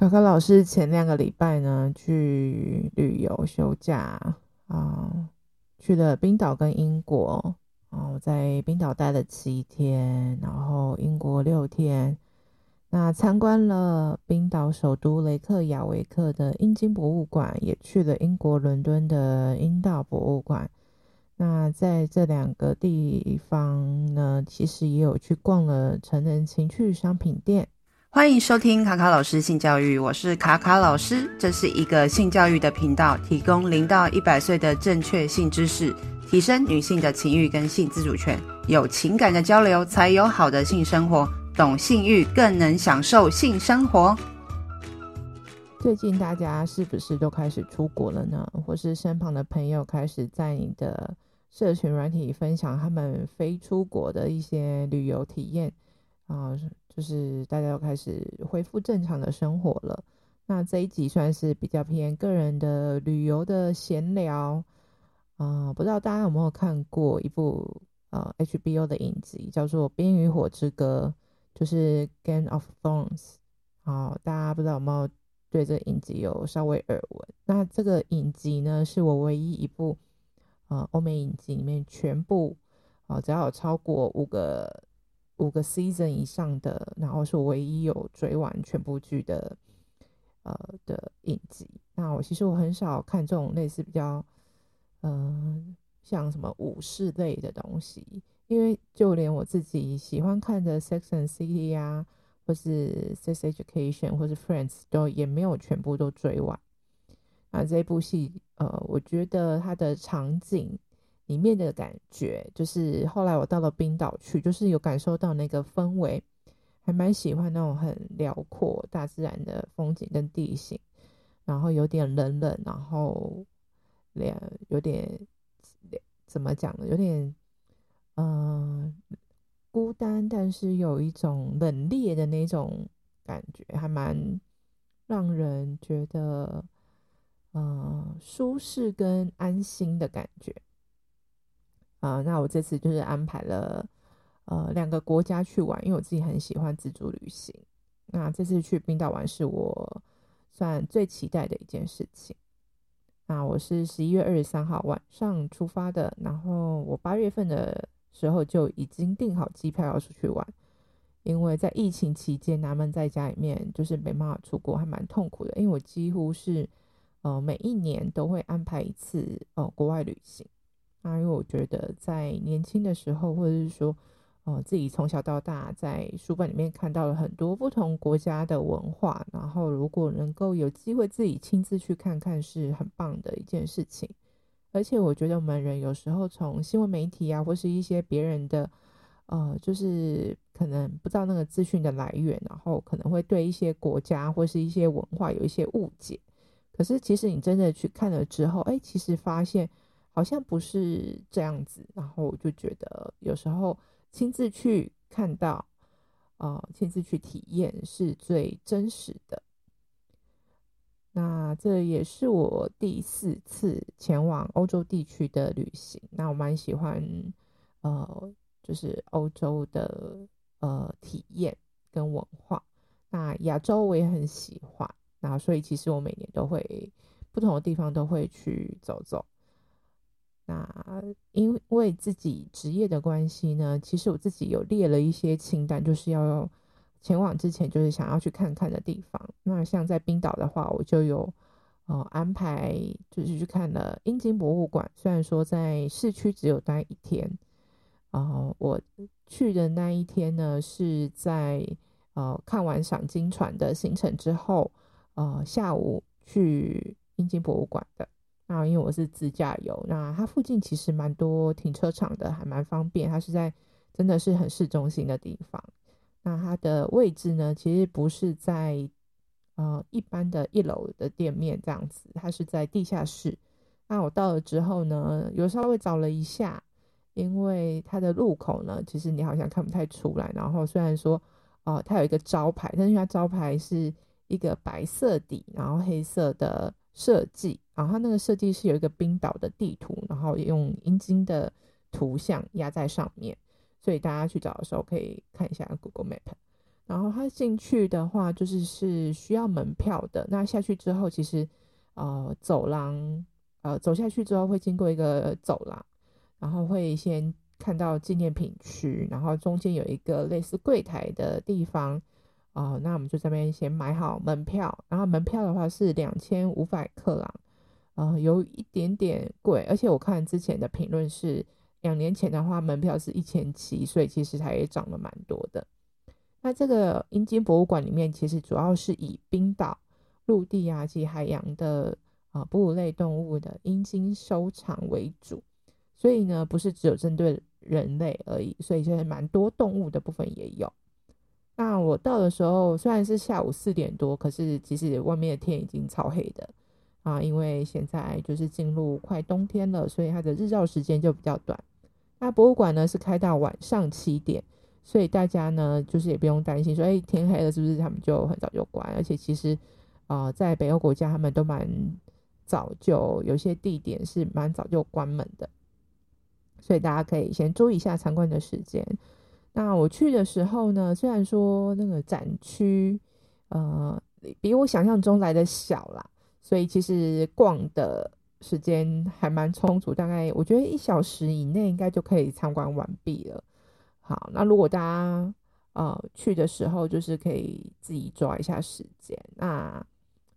卡卡老师前两个礼拜呢，去旅游休假啊、去了冰岛跟英国。啊，我在冰岛待了七天，然后英国六天。那参观了冰岛首都雷克雅维克的英金博物馆，也去了英国伦敦的英道博物馆。那在这两个地方呢，其实也有去逛了成人情趣商品店。欢迎收听卡卡老师性教育，我是卡卡老师，这是一个性教育的频道，提供零到一百岁的正确性知识，提升女性的情欲跟性自主权，有情感的交流才有好的性生活，懂性欲更能享受性生活。最近大家是不是都开始出国了呢？或是身旁的朋友开始在你的社群软体分享他们飞出国的一些旅游体验啊？就是大家都开始恢复正常的生活了。那这一集算是比较偏个人的旅游的闲聊啊、不知道大家有没有看过一部呃 HBO 的影集，叫做《冰与火之歌》，就是 Game of Thrones。好，大家不知道有没有对这个影集有稍微耳闻？那这个影集呢，是我唯一一部呃欧美影集里面全部啊、只要有超过五个。五个 season 以上的，然后是唯一有追完全部剧的，呃的影集。那我其实我很少看这种类似比较，嗯、呃，像什么武士类的东西，因为就连我自己喜欢看的 Sex and City 啊，或是 Sex Education 或是 Friends 都也没有全部都追完。那，这部戏，呃，我觉得它的场景。里面的感觉就是，后来我到了冰岛去，就是有感受到那个氛围，还蛮喜欢那种很辽阔大自然的风景跟地形，然后有点冷冷，然后两有点怎么讲呢？有点嗯、孤单，但是有一种冷冽的那种感觉，还蛮让人觉得嗯、舒适跟安心的感觉。啊、那我这次就是安排了呃两个国家去玩，因为我自己很喜欢自助旅行。那这次去冰岛玩是我算最期待的一件事情。那我是十一月二十三号晚上出发的，然后我八月份的时候就已经订好机票要出去玩，因为在疫情期间，他们在家里面就是没办法出国，还蛮痛苦的。因为我几乎是呃每一年都会安排一次呃国外旅行。啊，因为我觉得在年轻的时候，或者是说，呃，自己从小到大在书本里面看到了很多不同国家的文化，然后如果能够有机会自己亲自去看看，是很棒的一件事情。而且我觉得我们人有时候从新闻媒体啊，或是一些别人的，呃，就是可能不知道那个资讯的来源，然后可能会对一些国家或是一些文化有一些误解。可是其实你真的去看了之后，哎，其实发现。好像不是这样子，然后我就觉得有时候亲自去看到，呃，亲自去体验是最真实的。那这也是我第四次前往欧洲地区的旅行。那我蛮喜欢，呃，就是欧洲的呃体验跟文化。那亚洲我也很喜欢，那所以其实我每年都会不同的地方都会去走走。那因为自己职业的关系呢，其实我自己有列了一些清单，就是要前往之前就是想要去看看的地方。那像在冰岛的话，我就有呃安排，就是去看了英金博物馆。虽然说在市区只有待一天，呃，我去的那一天呢是在呃看完赏金船的行程之后，呃下午去英金博物馆的。那因为我是自驾游，那它附近其实蛮多停车场的，还蛮方便。它是在真的是很市中心的地方。那它的位置呢，其实不是在呃一般的一楼的店面这样子，它是在地下室。那我到了之后呢，有稍微找了一下，因为它的入口呢，其实你好像看不太出来。然后虽然说呃它有一个招牌，但是它招牌是一个白色底，然后黑色的设计。然后它那个设计是有一个冰岛的地图，然后用阴茎的图像压在上面，所以大家去找的时候可以看一下 Google Map。然后它进去的话，就是是需要门票的。那下去之后，其实呃走廊呃走下去之后会经过一个走廊，然后会先看到纪念品区，然后中间有一个类似柜台的地方。哦、那我们就这边先买好门票，然后门票的话是两千五百克朗，呃，有一点点贵，而且我看之前的评论是两年前的话门票是一千七，所以其实它也涨了蛮多的。那这个阴茎博物馆里面其实主要是以冰岛陆地啊及海洋的啊、哺乳类动物的阴茎收藏为主，所以呢不是只有针对人类而已，所以就是蛮多动物的部分也有。那我到的时候虽然是下午四点多，可是其实外面的天已经超黑的啊，因为现在就是进入快冬天了，所以它的日照时间就比较短。那博物馆呢是开到晚上七点，所以大家呢就是也不用担心说，哎，天黑了是不是他们就很早就关？而且其实啊、呃，在北欧国家他们都蛮早就有些地点是蛮早就关门的，所以大家可以先注意一下参观的时间。那我去的时候呢，虽然说那个展区，呃，比我想象中来的小啦，所以其实逛的时间还蛮充足，大概我觉得一小时以内应该就可以参观完毕了。好，那如果大家呃去的时候，就是可以自己抓一下时间。那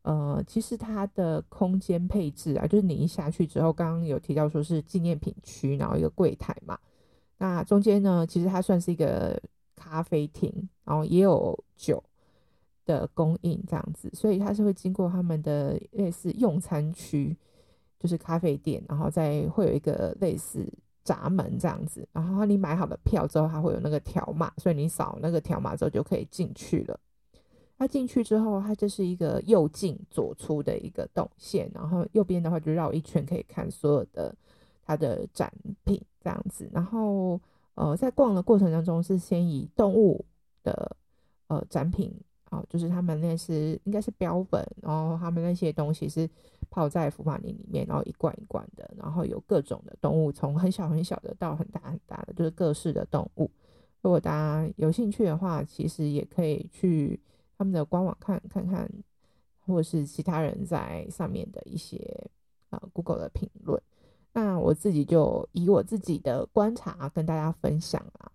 呃，其实它的空间配置啊，就是你一下去之后，刚刚有提到说是纪念品区，然后一个柜台嘛。那中间呢，其实它算是一个咖啡厅，然后也有酒的供应这样子，所以它是会经过他们的类似用餐区，就是咖啡店，然后再会有一个类似闸门这样子，然后你买好了票之后，它会有那个条码，所以你扫那个条码之后就可以进去了。它进去之后，它就是一个右进左出的一个动线，然后右边的话就绕一圈，可以看所有的它的展品。这样子，然后呃，在逛的过程当中，是先以动物的呃展品哦、就是他们那是应该是标本，然后他们那些东西是泡在福马林里面，然后一罐一罐的，然后有各种的动物，从很小很小的到很大很大的，就是各式的动物。如果大家有兴趣的话，其实也可以去他们的官网看看看，或者是其他人在上面的一些呃 Google 的评论。那我自己就以我自己的观察跟大家分享啊，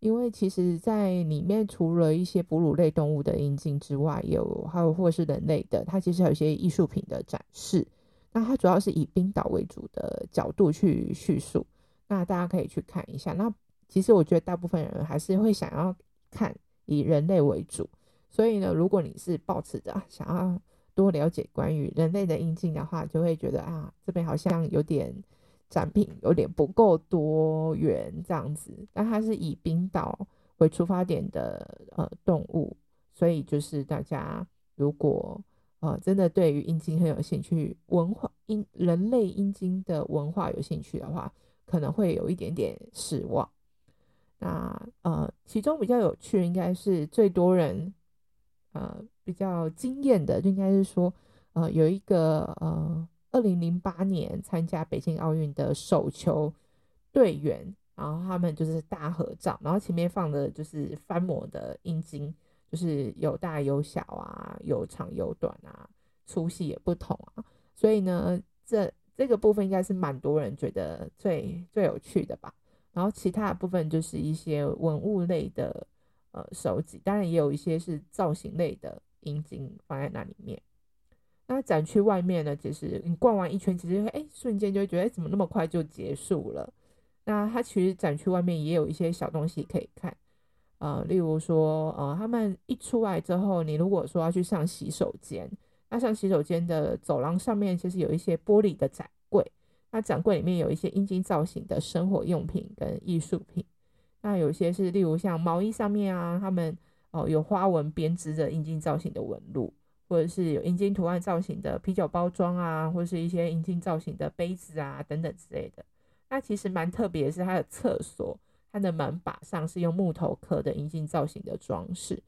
因为其实，在里面除了一些哺乳类动物的阴茎之外，有还有或是人类的，它其实有一些艺术品的展示。那它主要是以冰岛为主的角度去叙述，那大家可以去看一下。那其实我觉得大部分人还是会想要看以人类为主，所以呢，如果你是抱持着想要多了解关于人类的阴茎的话，就会觉得啊，这边好像有点。展品有点不够多元这样子，但它是以冰岛为出发点的呃动物，所以就是大家如果呃真的对于阴茎很有兴趣，文化阴人类阴茎的文化有兴趣的话，可能会有一点点失望。那呃，其中比较有趣，应该是最多人呃比较惊艳的，就应该是说呃有一个呃。二零零八年参加北京奥运的手球队员，然后他们就是大合照，然后前面放的就是翻模的阴茎，就是有大有小啊，有长有短啊，粗细也不同啊，所以呢，这这个部分应该是蛮多人觉得最最有趣的吧。然后其他的部分就是一些文物类的呃收集，当然也有一些是造型类的阴茎放在那里面。那展区外面呢，其实你逛完一圈，其实会哎，瞬间就会觉得哎，怎么那么快就结束了？那它其实展区外面也有一些小东西可以看，呃，例如说，呃，他们一出来之后，你如果说要去上洗手间，那上洗手间的走廊上面其实有一些玻璃的展柜，那展柜里面有一些阴茎造型的生活用品跟艺术品，那有些是例如像毛衣上面啊，他们哦、有花纹编织的阴茎造型的纹路。或者是有阴茎图案造型的啤酒包装啊，或者是一些阴茎造型的杯子啊等等之类的。那其实蛮特别的是，它的厕所，它的门把上是用木头刻的阴茎造型的装饰。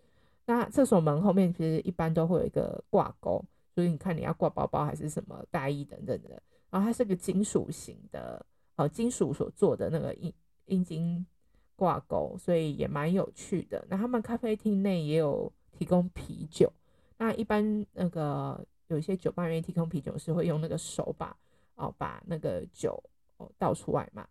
那厕所门后面其实一般都会有一个挂钩，所以你看你要挂包包还是什么大衣等等的。然后它是个金属型的，呃，金属所做的那个阴阴茎挂钩，所以也蛮有趣的。那他们咖啡厅内也有提供啤酒。那一般那个有一些酒吧愿意提供啤酒，是会用那个手把哦，把那个酒哦倒出来嘛。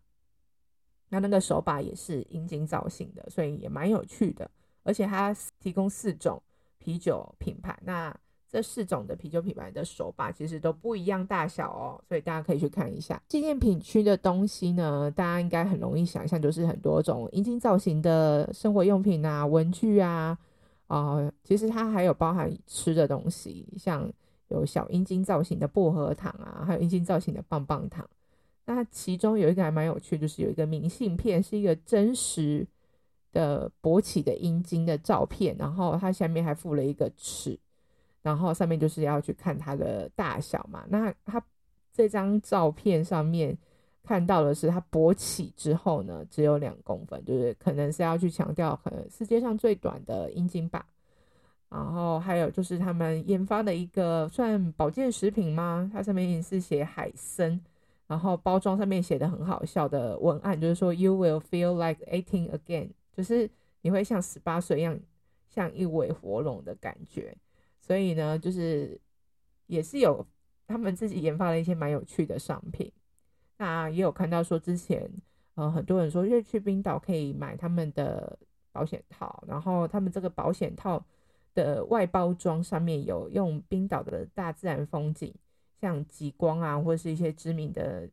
那那个手把也是阴茎造型的，所以也蛮有趣的。而且它提供四种啤酒品牌，那这四种的啤酒品牌的手把其实都不一样大小哦，所以大家可以去看一下。纪念品区的东西呢，大家应该很容易想象，就是很多种阴茎造型的生活用品啊、文具，啊、呃，其实它还有包含吃的东西，像有小阴茎造型的薄荷糖啊，还有阴茎造型的棒棒糖。那其中有一个还蛮有趣，就是有一个明信片，是一个真实的勃起的阴茎的照片，然后它下面还附了一个尺，然后上面就是要去看它的大小嘛。那它这张照片上面看到的是它勃起之后呢，只有两公分，就是可能是要去强调可能世界上最短的阴茎吧。然后还有就是他们研发的一个算保健食品吗？它上面也是写海参。然后包装上面写的很好笑的文案，就是说 “You will feel like eighteen again”，就是你会像十八岁一样，像一尾活龙的感觉。所以呢，就是也是有他们自己研发了一些蛮有趣的商品。那也有看到说之前，呃，很多人说，因为去冰岛可以买他们的保险套，然后他们这个保险套的外包装上面有用冰岛的大自然风景。像极光啊，或者是一些知名的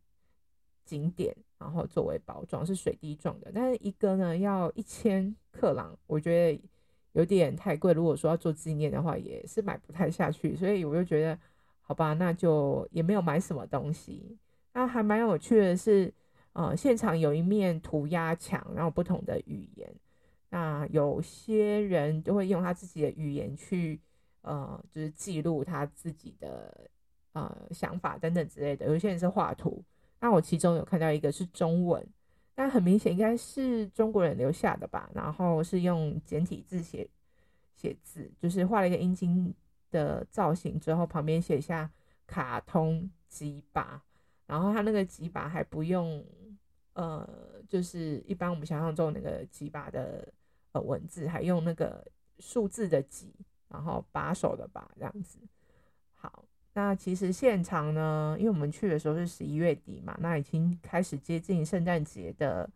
景点，然后作为包装是水滴状的，但是一个呢要一千克朗，我觉得有点太贵。如果说要做纪念的话，也是买不太下去，所以我就觉得好吧，那就也没有买什么东西。那还蛮有趣的是，呃，现场有一面涂鸦墙，然后不同的语言，那有些人就会用他自己的语言去，呃，就是记录他自己的。呃，想法等等之类的，有些人是画图。那我其中有看到一个是中文，那很明显应该是中国人留下的吧。然后是用简体字写写字，就是画了一个阴茎的造型之后，旁边写下卡通鸡巴。然后他那个鸡巴还不用呃，就是一般我们想象中那个鸡巴的呃文字，还用那个数字的几，然后把手的把这样子。好。那其实现场呢，因为我们去的时候是十一月底嘛，那已经开始接近圣诞节的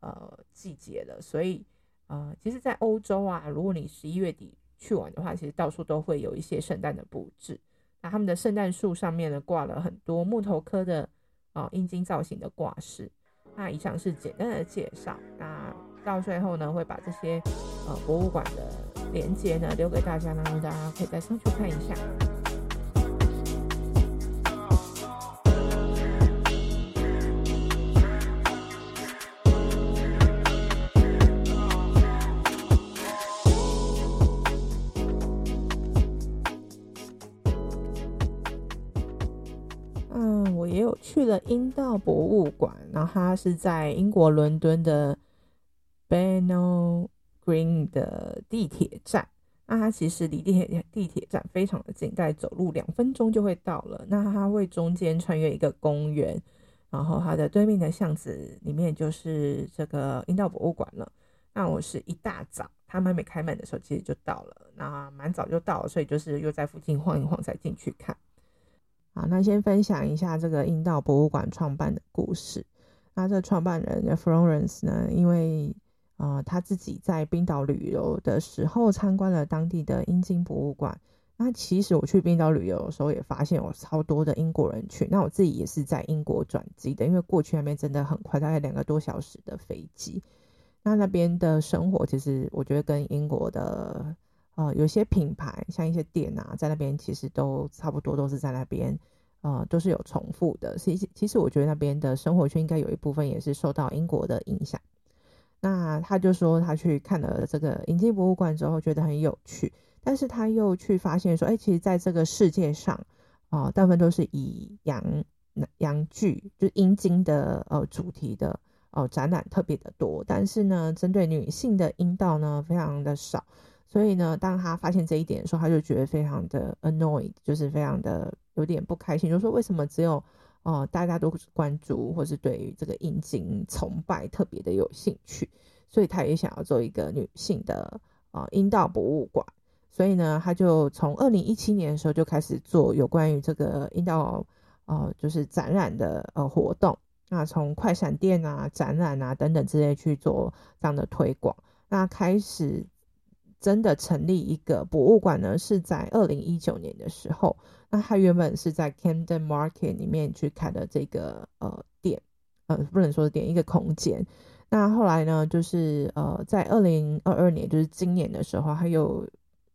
呃季节了，所以呃，其实，在欧洲啊，如果你十一月底去玩的话，其实到处都会有一些圣诞的布置。那他们的圣诞树上面呢，挂了很多木头刻的啊阴茎造型的挂饰。那以上是简单的介绍，那到最后呢，会把这些呃博物馆的连接呢留给大家，呢大家可以再上去看一下。了阴道博物馆，然后它是在英国伦敦的 Bethnal Green 的地铁站。那它其实离地铁地铁站非常的近，大概走路两分钟就会到了。那它会中间穿越一个公园，然后它的对面的巷子里面就是这个阴道博物馆了。那我是一大早，他们还没开门的时候，其实就到了。那蛮早就到了，所以就是又在附近晃一晃才进去看。好，那先分享一下这个阴道博物馆创办的故事。那这创办人 Florence 呢，因为呃他自己在冰岛旅游的时候参观了当地的阴茎博物馆。那其实我去冰岛旅游的时候也发现有超多的英国人去。那我自己也是在英国转机的，因为过去那边真的很快，大概两个多小时的飞机。那那边的生活其实我觉得跟英国的。呃，有些品牌像一些店啊，在那边其实都差不多，都是在那边，呃，都是有重复的。其实，其实我觉得那边的生活圈应该有一部分也是受到英国的影响。那他就说他去看了这个阴茎博物馆之后，觉得很有趣，但是他又去发现说，哎、其实在这个世界上，哦、大部分都是以阳阳具，就是阴茎的呃主题的哦、展览特别的多，但是呢，针对女性的阴道呢，非常的少。所以呢，当他发现这一点的时候，他就觉得非常的 annoyed，就是非常的有点不开心，就是说为什么只有呃大家都关注或是对于这个阴茎崇拜特别的有兴趣？所以他也想要做一个女性的呃阴道博物馆。所以呢，他就从二零一七年的时候就开始做有关于这个阴道呃就是展览的呃活动。那从快闪店啊、展览啊等等之类去做这样的推广。那开始真的成立一个博物馆呢，是在二零一九年的时候。那他原本是在 Camden Market 里面去开的这个呃店，呃不能说是店，一个空间。那后来呢，就是呃在二零二二年，就是今年的时候，他又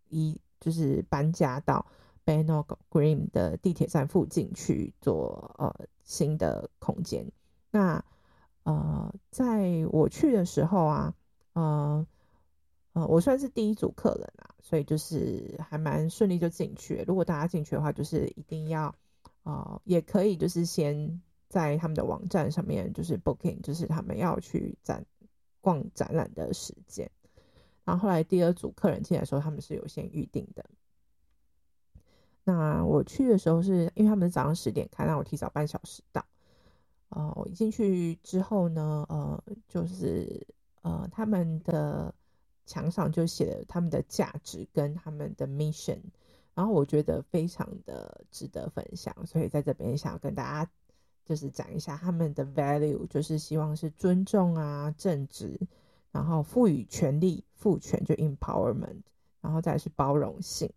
一就是搬家到 Bethnal Green 的地铁站附近去做呃新的空间。那呃，在我去的时候啊，呃呃，我算是第一组客人啊，所以就是还蛮顺利就进去。如果大家进去的话，就是一定要呃，也可以就是先在他们的网站上面就是 booking，就是他们要去展逛展览的时间。然后后来第二组客人进来的时候，他们是有先预定的。那我去的时候是因为他们是早上十点开，那我提早半小时到。呃，我一进去之后呢，呃，就是呃，他们的墙上就写了他们的价值跟他们的 mission，然后我觉得非常的值得分享，所以在这边想要跟大家就是讲一下他们的 value，就是希望是尊重啊、正直。然后赋予权力，赋权就 empowerment，然后再是包容性。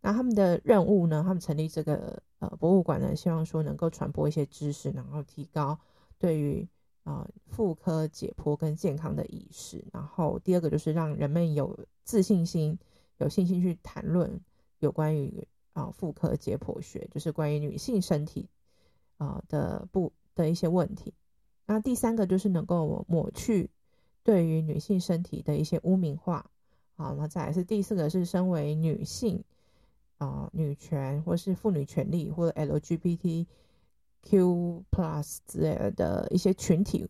那他们的任务呢？他们成立这个呃博物馆呢，希望说能够传播一些知识，然后提高对于呃妇科解剖跟健康的意识。然后第二个就是让人们有自信心，有信心去谈论有关于啊妇科解剖学，就是关于女性身体啊、的不的一些问题。那第三个就是能够抹去。对于女性身体的一些污名化，好，那再来是第四个是身为女性啊、女权或是妇女权利或者 LGBT Q plus 之类的一些群体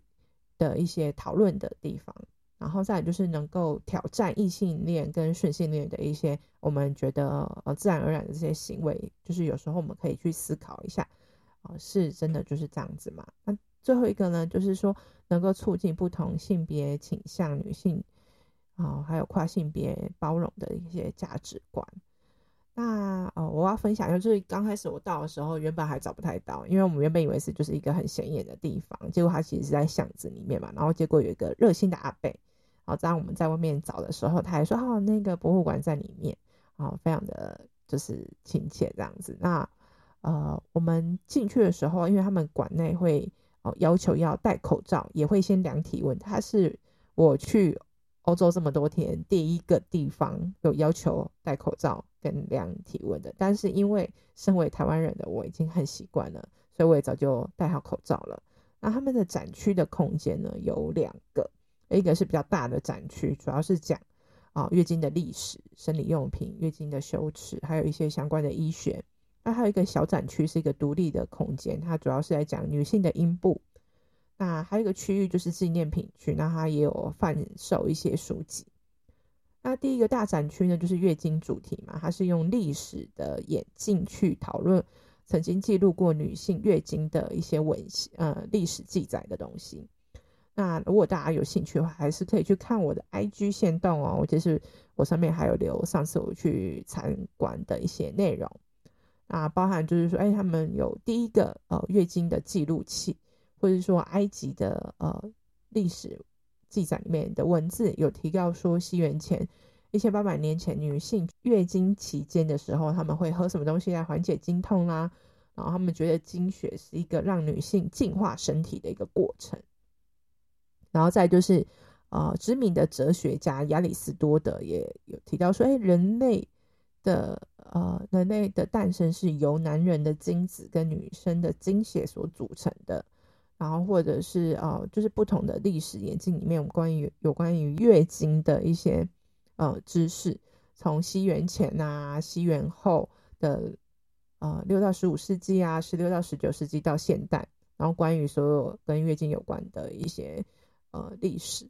的一些讨论的地方，然后再来就是能够挑战异性恋跟顺性恋的一些我们觉得呃自然而然的这些行为，就是有时候我们可以去思考一下啊、是真的就是这样子吗？那最后一个呢，就是说。能够促进不同性别倾向女性啊、还有跨性别包容的一些价值观。那呃，我要分享一下就是刚开始我到的时候，原本还找不太到，因为我们原本以为是就是一个很显眼的地方，结果它其实是在巷子里面嘛。然后结果有一个热心的阿伯，然后当我们在外面找的时候，他还说：“哦，那个博物馆在里面。”啊，非常的就是亲切这样子。那呃，我们进去的时候，因为他们馆内会。哦，要求要戴口罩，也会先量体温。它是我去欧洲这么多天第一个地方有要求戴口罩跟量体温的。但是因为身为台湾人的我已经很习惯了，所以我也早就戴好口罩了。那他们的展区的空间呢，有两个，一个是比较大的展区，主要是讲啊月经的历史、生理用品、月经的羞耻，还有一些相关的医学。那还有一个小展区，是一个独立的空间，它主要是来讲女性的阴部。那还有一个区域就是纪念品区，那它也有贩售一些书籍。那第一个大展区呢，就是月经主题嘛，它是用历史的眼镜去讨论曾经记录过女性月经的一些文呃历史记载的东西。那如果大家有兴趣的话，还是可以去看我的 IG 线动哦，就是我上面还有留上次我去参观的一些内容。啊，包含就是说，哎，他们有第一个呃月经的记录器，或者说埃及的呃历史记载里面的文字有提到说，西元前一千八百年前，女性月经期间的时候，他们会喝什么东西来缓解经痛啦、然后他们觉得经血是一个让女性净化身体的一个过程。然后再就是呃知名的哲学家亚里士多德也有提到说，哎，人类。的呃，人类的诞生是由男人的精子跟女生的精血所组成的，然后或者是呃，就是不同的历史演进里面，有关于有关于月经的一些呃知识，从西元前啊、西元后的呃六到十五世纪啊、十六到十九世纪到现代，然后关于所有跟月经有关的一些呃历史。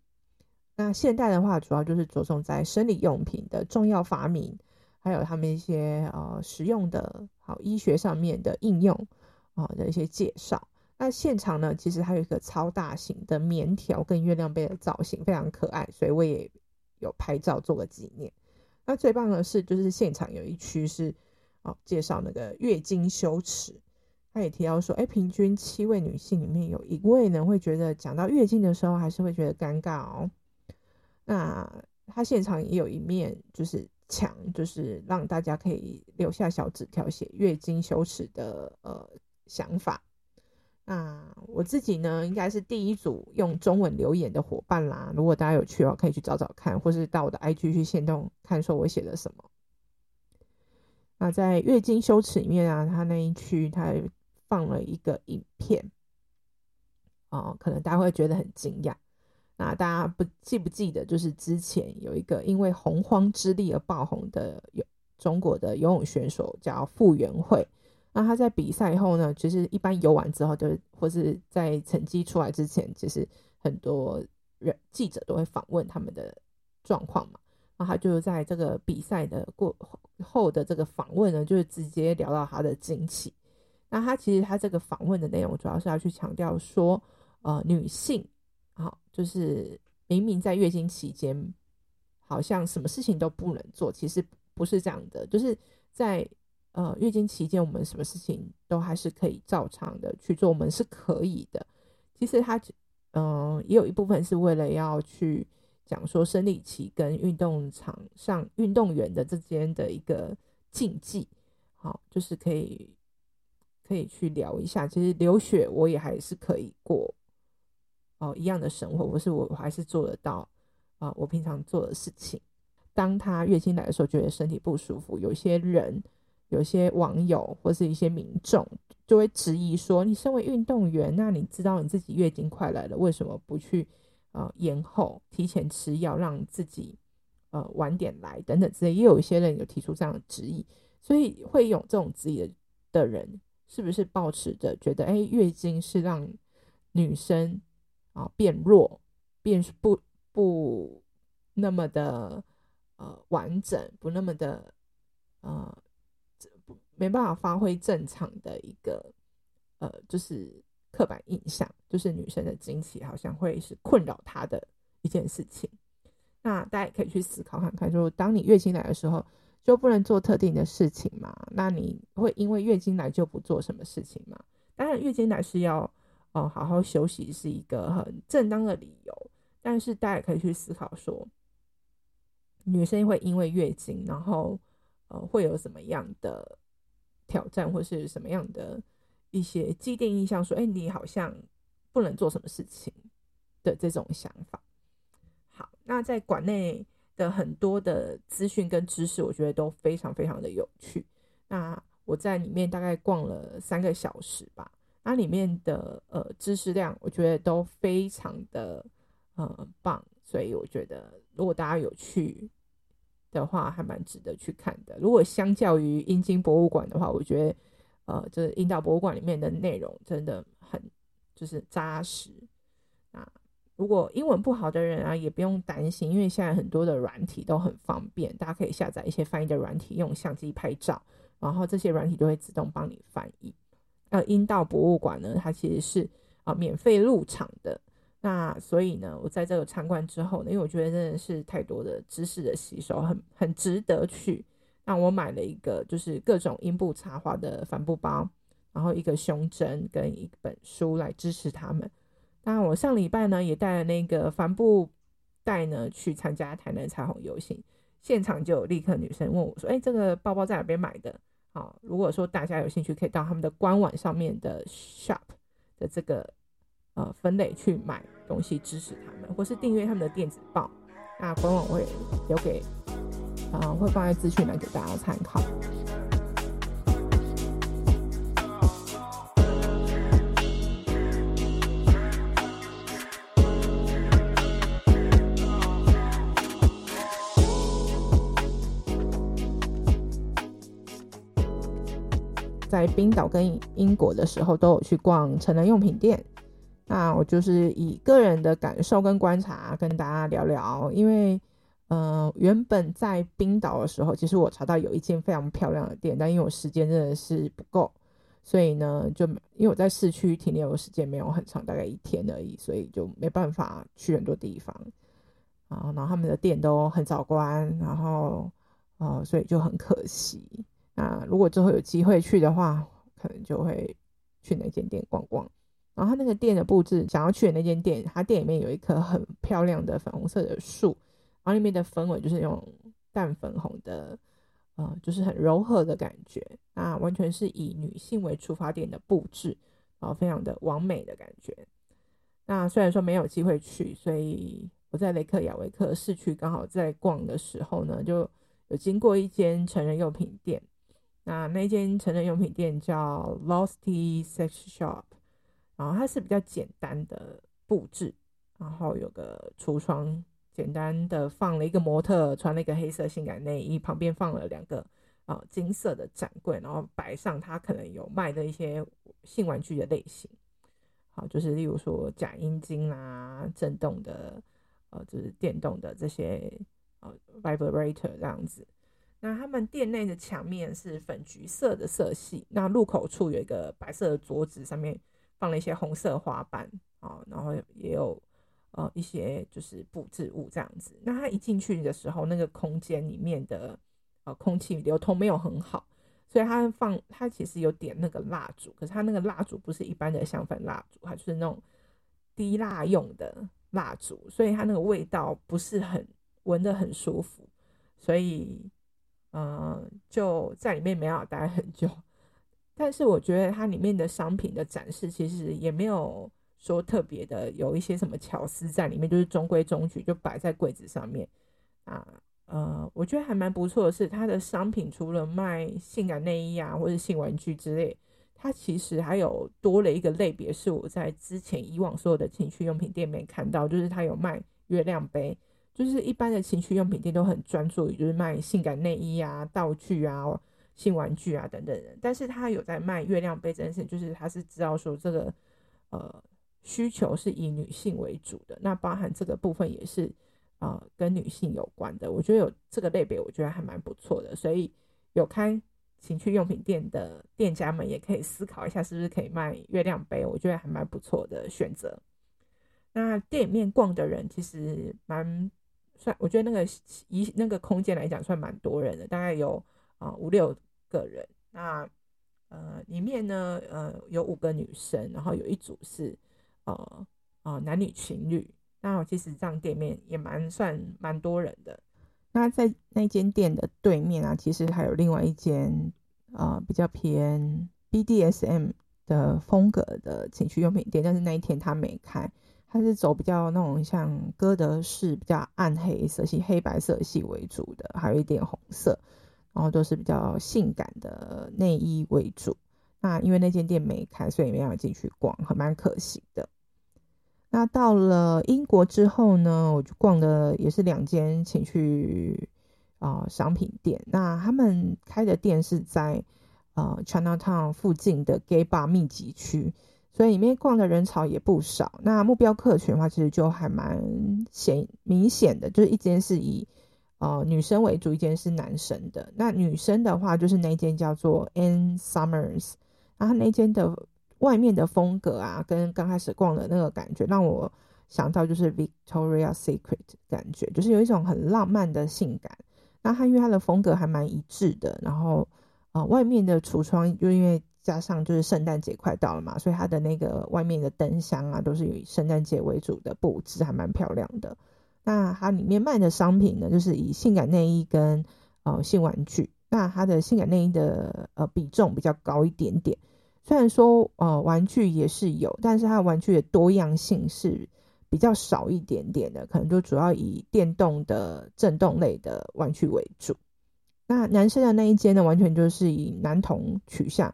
那现代的话，主要就是着重在生理用品的重要发明。还有他们一些呃实用的好医学上面的应用啊的一些介绍。那现场呢，其实还有一个超大型的棉条跟月亮杯的造型，非常可爱，所以我也有拍照做个纪念。那最棒的是，就是现场有一区是哦介绍那个月经羞耻，他也提到说，哎，平均七位女性里面有一位呢会觉得讲到月经的时候还是会觉得尴尬哦。那他现场也有一面就是墙，就是让大家可以留下小纸条，写月经羞耻的呃想法。那我自己呢，应该是第一组用中文留言的伙伴啦。如果大家有趣的话，可以去找找看，或是到我的 IG 去限动看，说我写了什么。那在月经羞耻里面啊，他那一区他放了一个影片，哦，可能大家会觉得很惊讶。那大家不记不记得，就是之前有一个因为洪荒之力而爆红的有中国的游泳选手叫傅园慧。那他在比赛后呢，就是一般游完之后，就是或是在成绩出来之前，其实很多人记者都会访问他们的状况嘛。那他就在这个比赛的过后的这个访问呢，就是直接聊到他的经期。那他其实他这个访问的内容主要是要去强调说，呃，女性，好，就是明明在月经期间，好像什么事情都不能做，其实不是这样的，就是在。呃，月经期间我们什么事情都还是可以照常的去做，我们是可以的。其实它，嗯、也有一部分是为了要去讲说生理期跟运动场上运动员的之间的一个禁忌，好，就是可以可以去聊一下。其实流血我也还是可以过哦、一样的生活，不是我还是做得到啊、我平常做的事情。当他月经来的时候，觉得身体不舒服，有些人。有些网友或是一些民众就会质疑说：“你身为运动员，那你知道你自己月经快来了，为什么不去呃延后、提前吃药，让自己呃晚点来等等之类？”也有一些人有提出这样的质疑，所以会有这种质疑的的人，是不是抱持着觉得，哎，月经是让女生啊变弱、变不不那么的呃完整，不那么的呃。没办法发挥正常的一个，呃，就是刻板印象，就是女生的经期好像会是困扰她的一件事情。那大家也可以去思考看看，说当你月经来的时候，就不能做特定的事情嘛？那你会因为月经来就不做什么事情吗？当然，月经来是要哦、呃、好好休息，是一个很正当的理由。但是大家也可以去思考说，女生会因为月经，然后呃会有什么样的？挑战或是什么样的一些既定印象，说，哎，你好像不能做什么事情的这种想法。好，那在馆内的很多的资讯跟知识，我觉得都非常非常的有趣。那我在里面大概逛了三个小时吧，那里面的呃知识量，我觉得都非常的呃棒，所以我觉得如果大家有去。的话还蛮值得去看的。如果相较于阴茎博物馆的话，我觉得，呃，就是阴道博物馆里面的内容真的很就是扎实。啊，如果英文不好的人啊，也不用担心，因为现在很多的软体都很方便，大家可以下载一些翻译的软体，用相机拍照，然后这些软体就会自动帮你翻译。那，阴道博物馆呢，它其实是啊免费入场的。那所以呢，我在这个参观之后呢，因为我觉得真的是太多的知识的吸收，很很值得去。那我买了一个就是各种阴部插画的帆布包，然后一个胸针跟一本书来支持他们。那我上礼拜呢也带了那个帆布袋呢去参加台南彩虹游行，现场就有立刻女生问我说：“哎，这个包包在哪边买的？”好，如果说大家有兴趣，可以到他们的官网上面的 shop 的这个。呃，分类去买东西支持他们，或是订阅他们的电子报。那官网我会留给，啊、呃，会放在资讯栏给大家参考。在冰岛跟英国的时候，都有去逛成人用品店。那我就是以个人的感受跟观察跟大家聊聊，因为，呃，原本在冰岛的时候，其实我查到有一间非常漂亮的店，但因为我时间真的是不够，所以呢，就因为我在市区停留的时间没有很长，大概一天而已，所以就没办法去很多地方啊。然后他们的店都很早关，然后呃，所以就很可惜。那如果之后有机会去的话，可能就会去那间店逛逛。然后他那个店的布置，想要去的那间店，他店里面有一棵很漂亮的粉红色的树，然后里面的氛围就是那种淡粉红的，呃，就是很柔和的感觉。那完全是以女性为出发点的布置，然后非常的完美的感觉。那虽然说没有机会去，所以我在雷克雅维克市区刚好在逛的时候呢，就有经过一间成人用品店。那那间成人用品店叫 Losty Sex Shop。然后它是比较简单的布置，然后有个橱窗，简单的放了一个模特穿了一个黑色性感内衣，旁边放了两个啊、金色的展柜，然后摆上它可能有卖的一些性玩具的类型，好，就是例如说假阴茎啊，震动的，呃，就是电动的这些呃 vibrator 这样子。那他们店内的墙面是粉橘色的色系，那入口处有一个白色的桌子，上面。放了一些红色花瓣啊，然后也有呃一些就是布置物这样子。那他一进去的时候，那个空间里面的呃空气流通没有很好，所以他放他其实有点那个蜡烛，可是他那个蜡烛不是一般的香氛蜡烛，它就是那种滴蜡用的蜡烛，所以它那个味道不是很闻得很舒服，所以嗯、就在里面没有待很久。但是我觉得它里面的商品的展示其实也没有说特别的有一些什么巧思在里面，就是中规中矩就摆在柜子上面啊。呃，我觉得还蛮不错的是，它的商品除了卖性感内衣啊或者性玩具之类，它其实还有多了一个类别，是我在之前以往所有的情趣用品店没看到，就是它有卖月亮杯，就是一般的情趣用品店都很专注于就是卖性感内衣啊、道具啊。性玩具啊等等的，但是他有在卖月亮杯这件事，就是他是知道说这个呃需求是以女性为主的，那包含这个部分也是呃跟女性有关的。我觉得有这个类别，我觉得还蛮不错的。所以有开情趣用品店的店家们也可以思考一下，是不是可以卖月亮杯？我觉得还蛮不错的选择。那店里面逛的人其实蛮算，我觉得那个一那个空间来讲算蛮多人的，大概有啊五六。个人，那呃里面呢呃有五个女生，然后有一组是呃呃男女情侣。那其实这样店面也蛮算蛮多人的。那在那间店的对面啊，其实还有另外一间呃比较偏 BDSM 的风格的情趣用品店，但是那一天他没开，他是走比较那种像哥德式比较暗黑色系、黑白色系为主的，还有一点红色。然后都是比较性感的内衣为主。那因为那间店没开，所以没有进去逛，还蛮可惜的。那到了英国之后呢，我就逛的也是两间情趣啊、商品店。那他们开的店是在呃 Chinatown 附近的 Gay Bar 密集区，所以里面逛的人潮也不少。那目标客群的话，其实就还蛮显明显的，就是一间是以呃，女生为主，一间是男生的。那女生的话，就是那间叫做 Ann Summers，然后那间的外面的风格啊，跟刚开始逛的那个感觉，让我想到就是 Victoria Secret 感觉，就是有一种很浪漫的性感。那它因为它的风格还蛮一致的，然后呃，外面的橱窗就因为加上就是圣诞节快到了嘛，所以它的那个外面的灯箱啊，都是以圣诞节为主的布置，还蛮漂亮的。那它里面卖的商品呢，就是以性感内衣跟呃性玩具。那它的性感内衣的呃比重比较高一点点，虽然说呃玩具也是有，但是它的玩具的多样性是比较少一点点的，可能就主要以电动的震动类的玩具为主。那男生的那一间呢，完全就是以男童取向，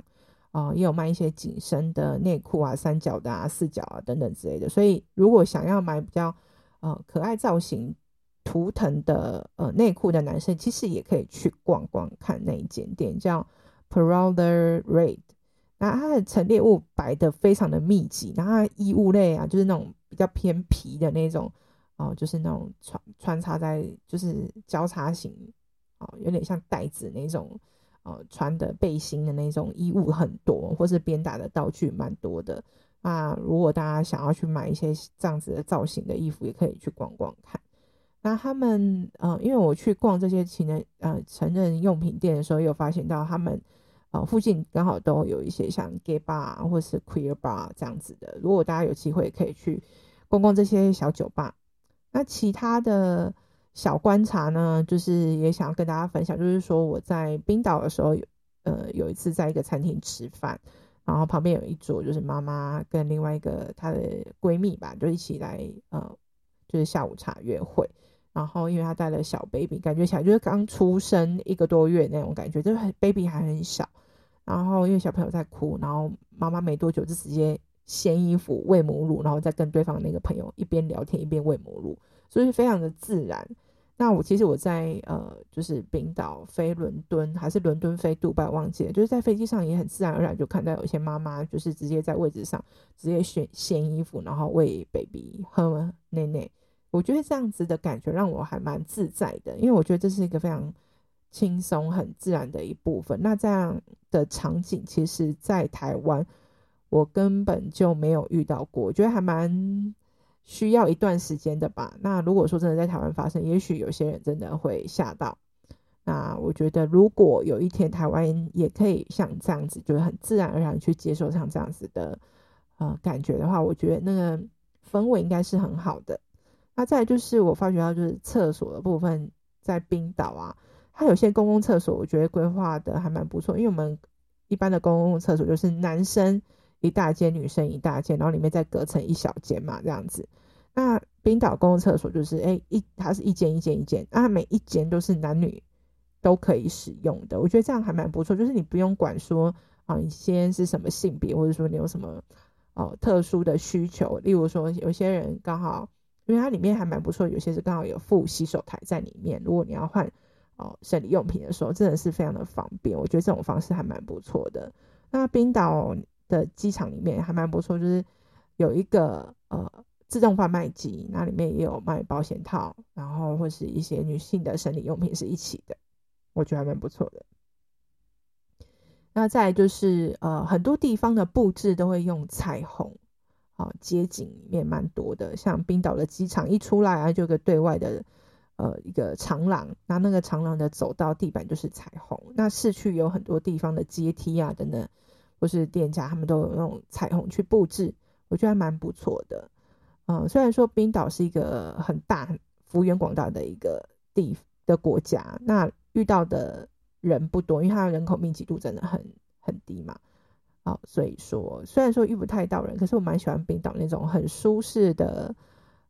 啊、呃，也有卖一些紧身的内裤啊、三角的啊、四角啊等等之类的。所以如果想要买比较呃，可爱造型图腾的呃内裤的男生，其实也可以去逛逛看那一间店，叫 Parallel Red。然后它的陈列物摆得非常的密集，然后衣物类啊，就是那种比较偏皮的那种哦、就是那种穿穿插在就是交叉型哦、有点像袋子那种呃穿的背心的那种衣物很多，或是鞭打的道具蛮多的。那如果大家想要去买一些这样子的造型的衣服，也可以去逛逛看。那他们呃，因为我去逛这些情人呃成人用品店的时候，有发现到他们呃附近刚好都有一些像 gay bar 或是 queer bar 这样子的。如果大家有机会，可以去逛逛这些小酒吧。那其他的小观察呢，就是也想要跟大家分享，就是说我在冰岛的时候有，呃，有一次在一个餐厅吃饭。然后旁边有一桌，就是妈妈跟另外一个她的闺蜜吧，就一起来呃，就是下午茶约会。然后因为她带了小 baby，感觉起来就是刚出生一个多月那种感觉，就是 baby 还很小。然后因为小朋友在哭，然后妈妈没多久就直接掀衣服喂母乳，然后再跟对方那个朋友一边聊天一边喂母乳，所以非常的自然。那我其实我在呃，就是冰岛飞伦敦，还是伦敦飞杜拜，忘记了。就是在飞机上也很自然而然就看到有一些妈妈，就是直接在位置上直接掀掀衣服，然后喂 baby 喝奶奶。我觉得这样子的感觉让我还蛮自在的，因为我觉得这是一个非常轻松、很自然的一部分。那这样的场景，其实在台湾我根本就没有遇到过，我觉得还蛮。需要一段时间的吧。那如果说真的在台湾发生，也许有些人真的会吓到。那我觉得，如果有一天台湾也可以像这样子，就是很自然而然去接受像这样子的呃感觉的话，我觉得那个氛围应该是很好的。那再就是我发觉到就是厕所的部分，在冰岛啊，它有些公共厕所，我觉得规划的还蛮不错。因为我们一般的公共厕所就是男生。一大间，女生一大间，然后里面再隔成一小间嘛，这样子。那冰岛公共厕所就是，哎、一它是一间一间一间，啊，每一间都是男女都可以使用的。我觉得这样还蛮不错，就是你不用管说啊，你先是什么性别，或者说你有什么哦、特殊的需求。例如说，有些人刚好，因为它里面还蛮不错，有些是刚好有附洗手台在里面。如果你要换哦生理用品的时候，真的是非常的方便。我觉得这种方式还蛮不错的。那冰岛。的机场里面还蛮不错，就是有一个呃自动贩卖机，那里面也有卖保险套，然后或是一些女性的生理用品是一起的，我觉得还蛮不错的。那再就是呃很多地方的布置都会用彩虹，啊街景里面蛮多的，像冰岛的机场一出来啊，就有个对外的呃一个长廊，那那个长廊的走道地板就是彩虹，那市区有很多地方的阶梯啊等等。或是店家，他们都有那种彩虹去布置，我觉得还蛮不错的。嗯，虽然说冰岛是一个很大、幅员广大的一个地的国家，那遇到的人不多，因为它的人口密集度真的很很低嘛。好，所以说虽然说遇不太到人，可是我蛮喜欢冰岛那种很舒适的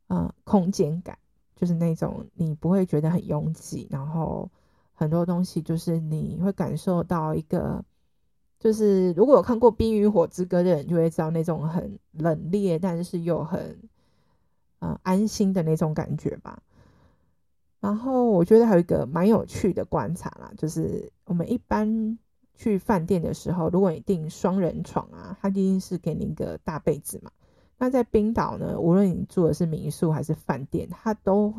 呃空间感，就是那种你不会觉得很拥挤，然后很多东西就是你会感受到一个。就是如果有看过《冰与火之歌》的人，就会知道那种很冷冽，但是又很呃安心的那种感觉吧。然后我觉得还有一个蛮有趣的观察啦，就是我们一般去饭店的时候，如果你订双人床啊，它一定是给你一个大被子嘛。那在冰岛呢，无论你住的是民宿还是饭店，它都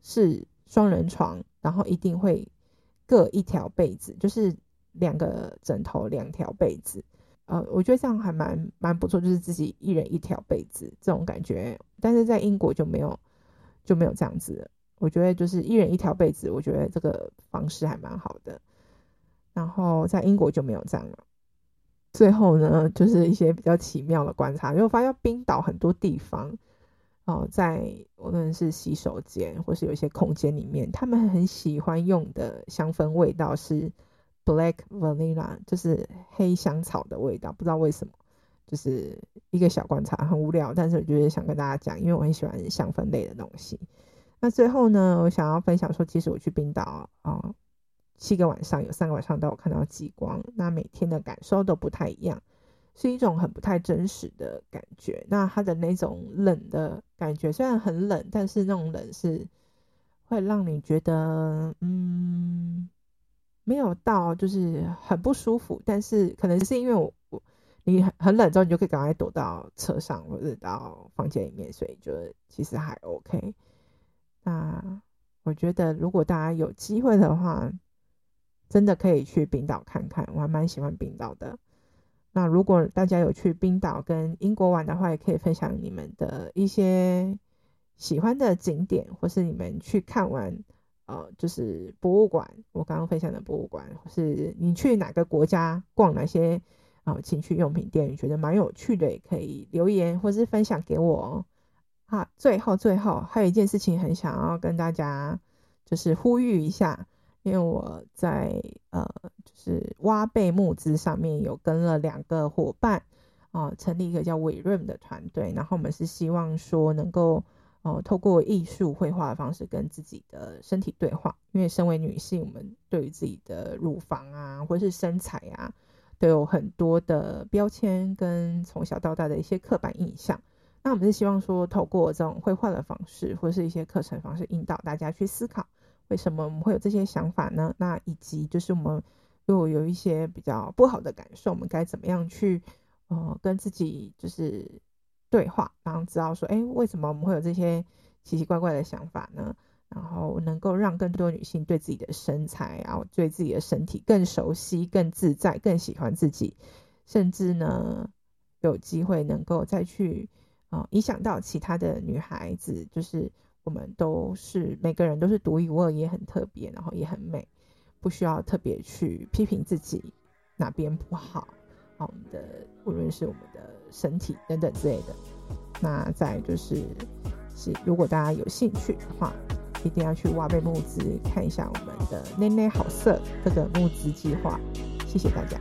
是双人床，然后一定会各一条被子，就是。两个枕头，两条被子，呃，我觉得这样还蛮蛮不错，就是自己一人一条被子这种感觉。但是在英国就没有就没有这样子，我觉得就是一人一条被子，我觉得这个方式还蛮好的。然后在英国就没有这样了。最后呢，就是一些比较奇妙的观察，因为我发现冰岛很多地方哦、呃，在无论是洗手间或是有一些空间里面，他们很喜欢用的香氛味道是。Black vanilla 就是黑香草的味道，不知道为什么，就是一个小观察，很无聊，但是我觉得想跟大家讲，因为我很喜欢香氛类的东西。那最后呢，我想要分享说，其实我去冰岛啊、七个晚上有三个晚上都有看到极光，那每天的感受都不太一样，是一种很不太真实的感觉。那它的那种冷的感觉，虽然很冷，但是那种冷是会让你觉得，嗯。没有到，就是很不舒服，但是可能是因为我我你很冷之后，你就可以赶快躲到车上或者到房间里面，所以就其实还 OK。那我觉得如果大家有机会的话，真的可以去冰岛看看，我还蛮喜欢冰岛的。那如果大家有去冰岛跟英国玩的话，也可以分享你们的一些喜欢的景点，或是你们去看完呃，就是博物馆，我刚刚分享的博物馆，是你去哪个国家逛哪些啊、情趣用品店，你觉得蛮有趣的，也可以留言或是分享给我哦。啊，最后最后还有一件事情很想要跟大家就是呼吁一下。因为我在呃，就是挖贝募资上面有跟了两个伙伴啊、成立一个叫伟润的团队，然后我们是希望说能够呃，透过艺术绘画的方式跟自己的身体对话。因为身为女性，我们对于自己的乳房啊，或是身材啊，都有很多的标签跟从小到大的一些刻板印象。那我们是希望说，透过这种绘画的方式，或是一些课程方式，引导大家去思考。为什么我们会有这些想法呢？那以及就是我们如果有一些比较不好的感受，我们该怎么样去呃跟自己就是对话，然后知道说，哎，为什么我们会有这些奇奇怪怪的想法呢？然后能够让更多女性对自己的身材，啊对自己的身体更熟悉、更自在、更喜欢自己，甚至呢有机会能够再去啊、呃、影响到其他的女孩子，就是。我们都是每个人都是独一无二，也很特别，然后也很美，不需要特别去批评自己哪边不好。我们的无论是我们的身体等等之类的。那再就是，是如果大家有兴趣的话，一定要去挖贝募资看一下我们的内内好色这个募资计划。谢谢大家。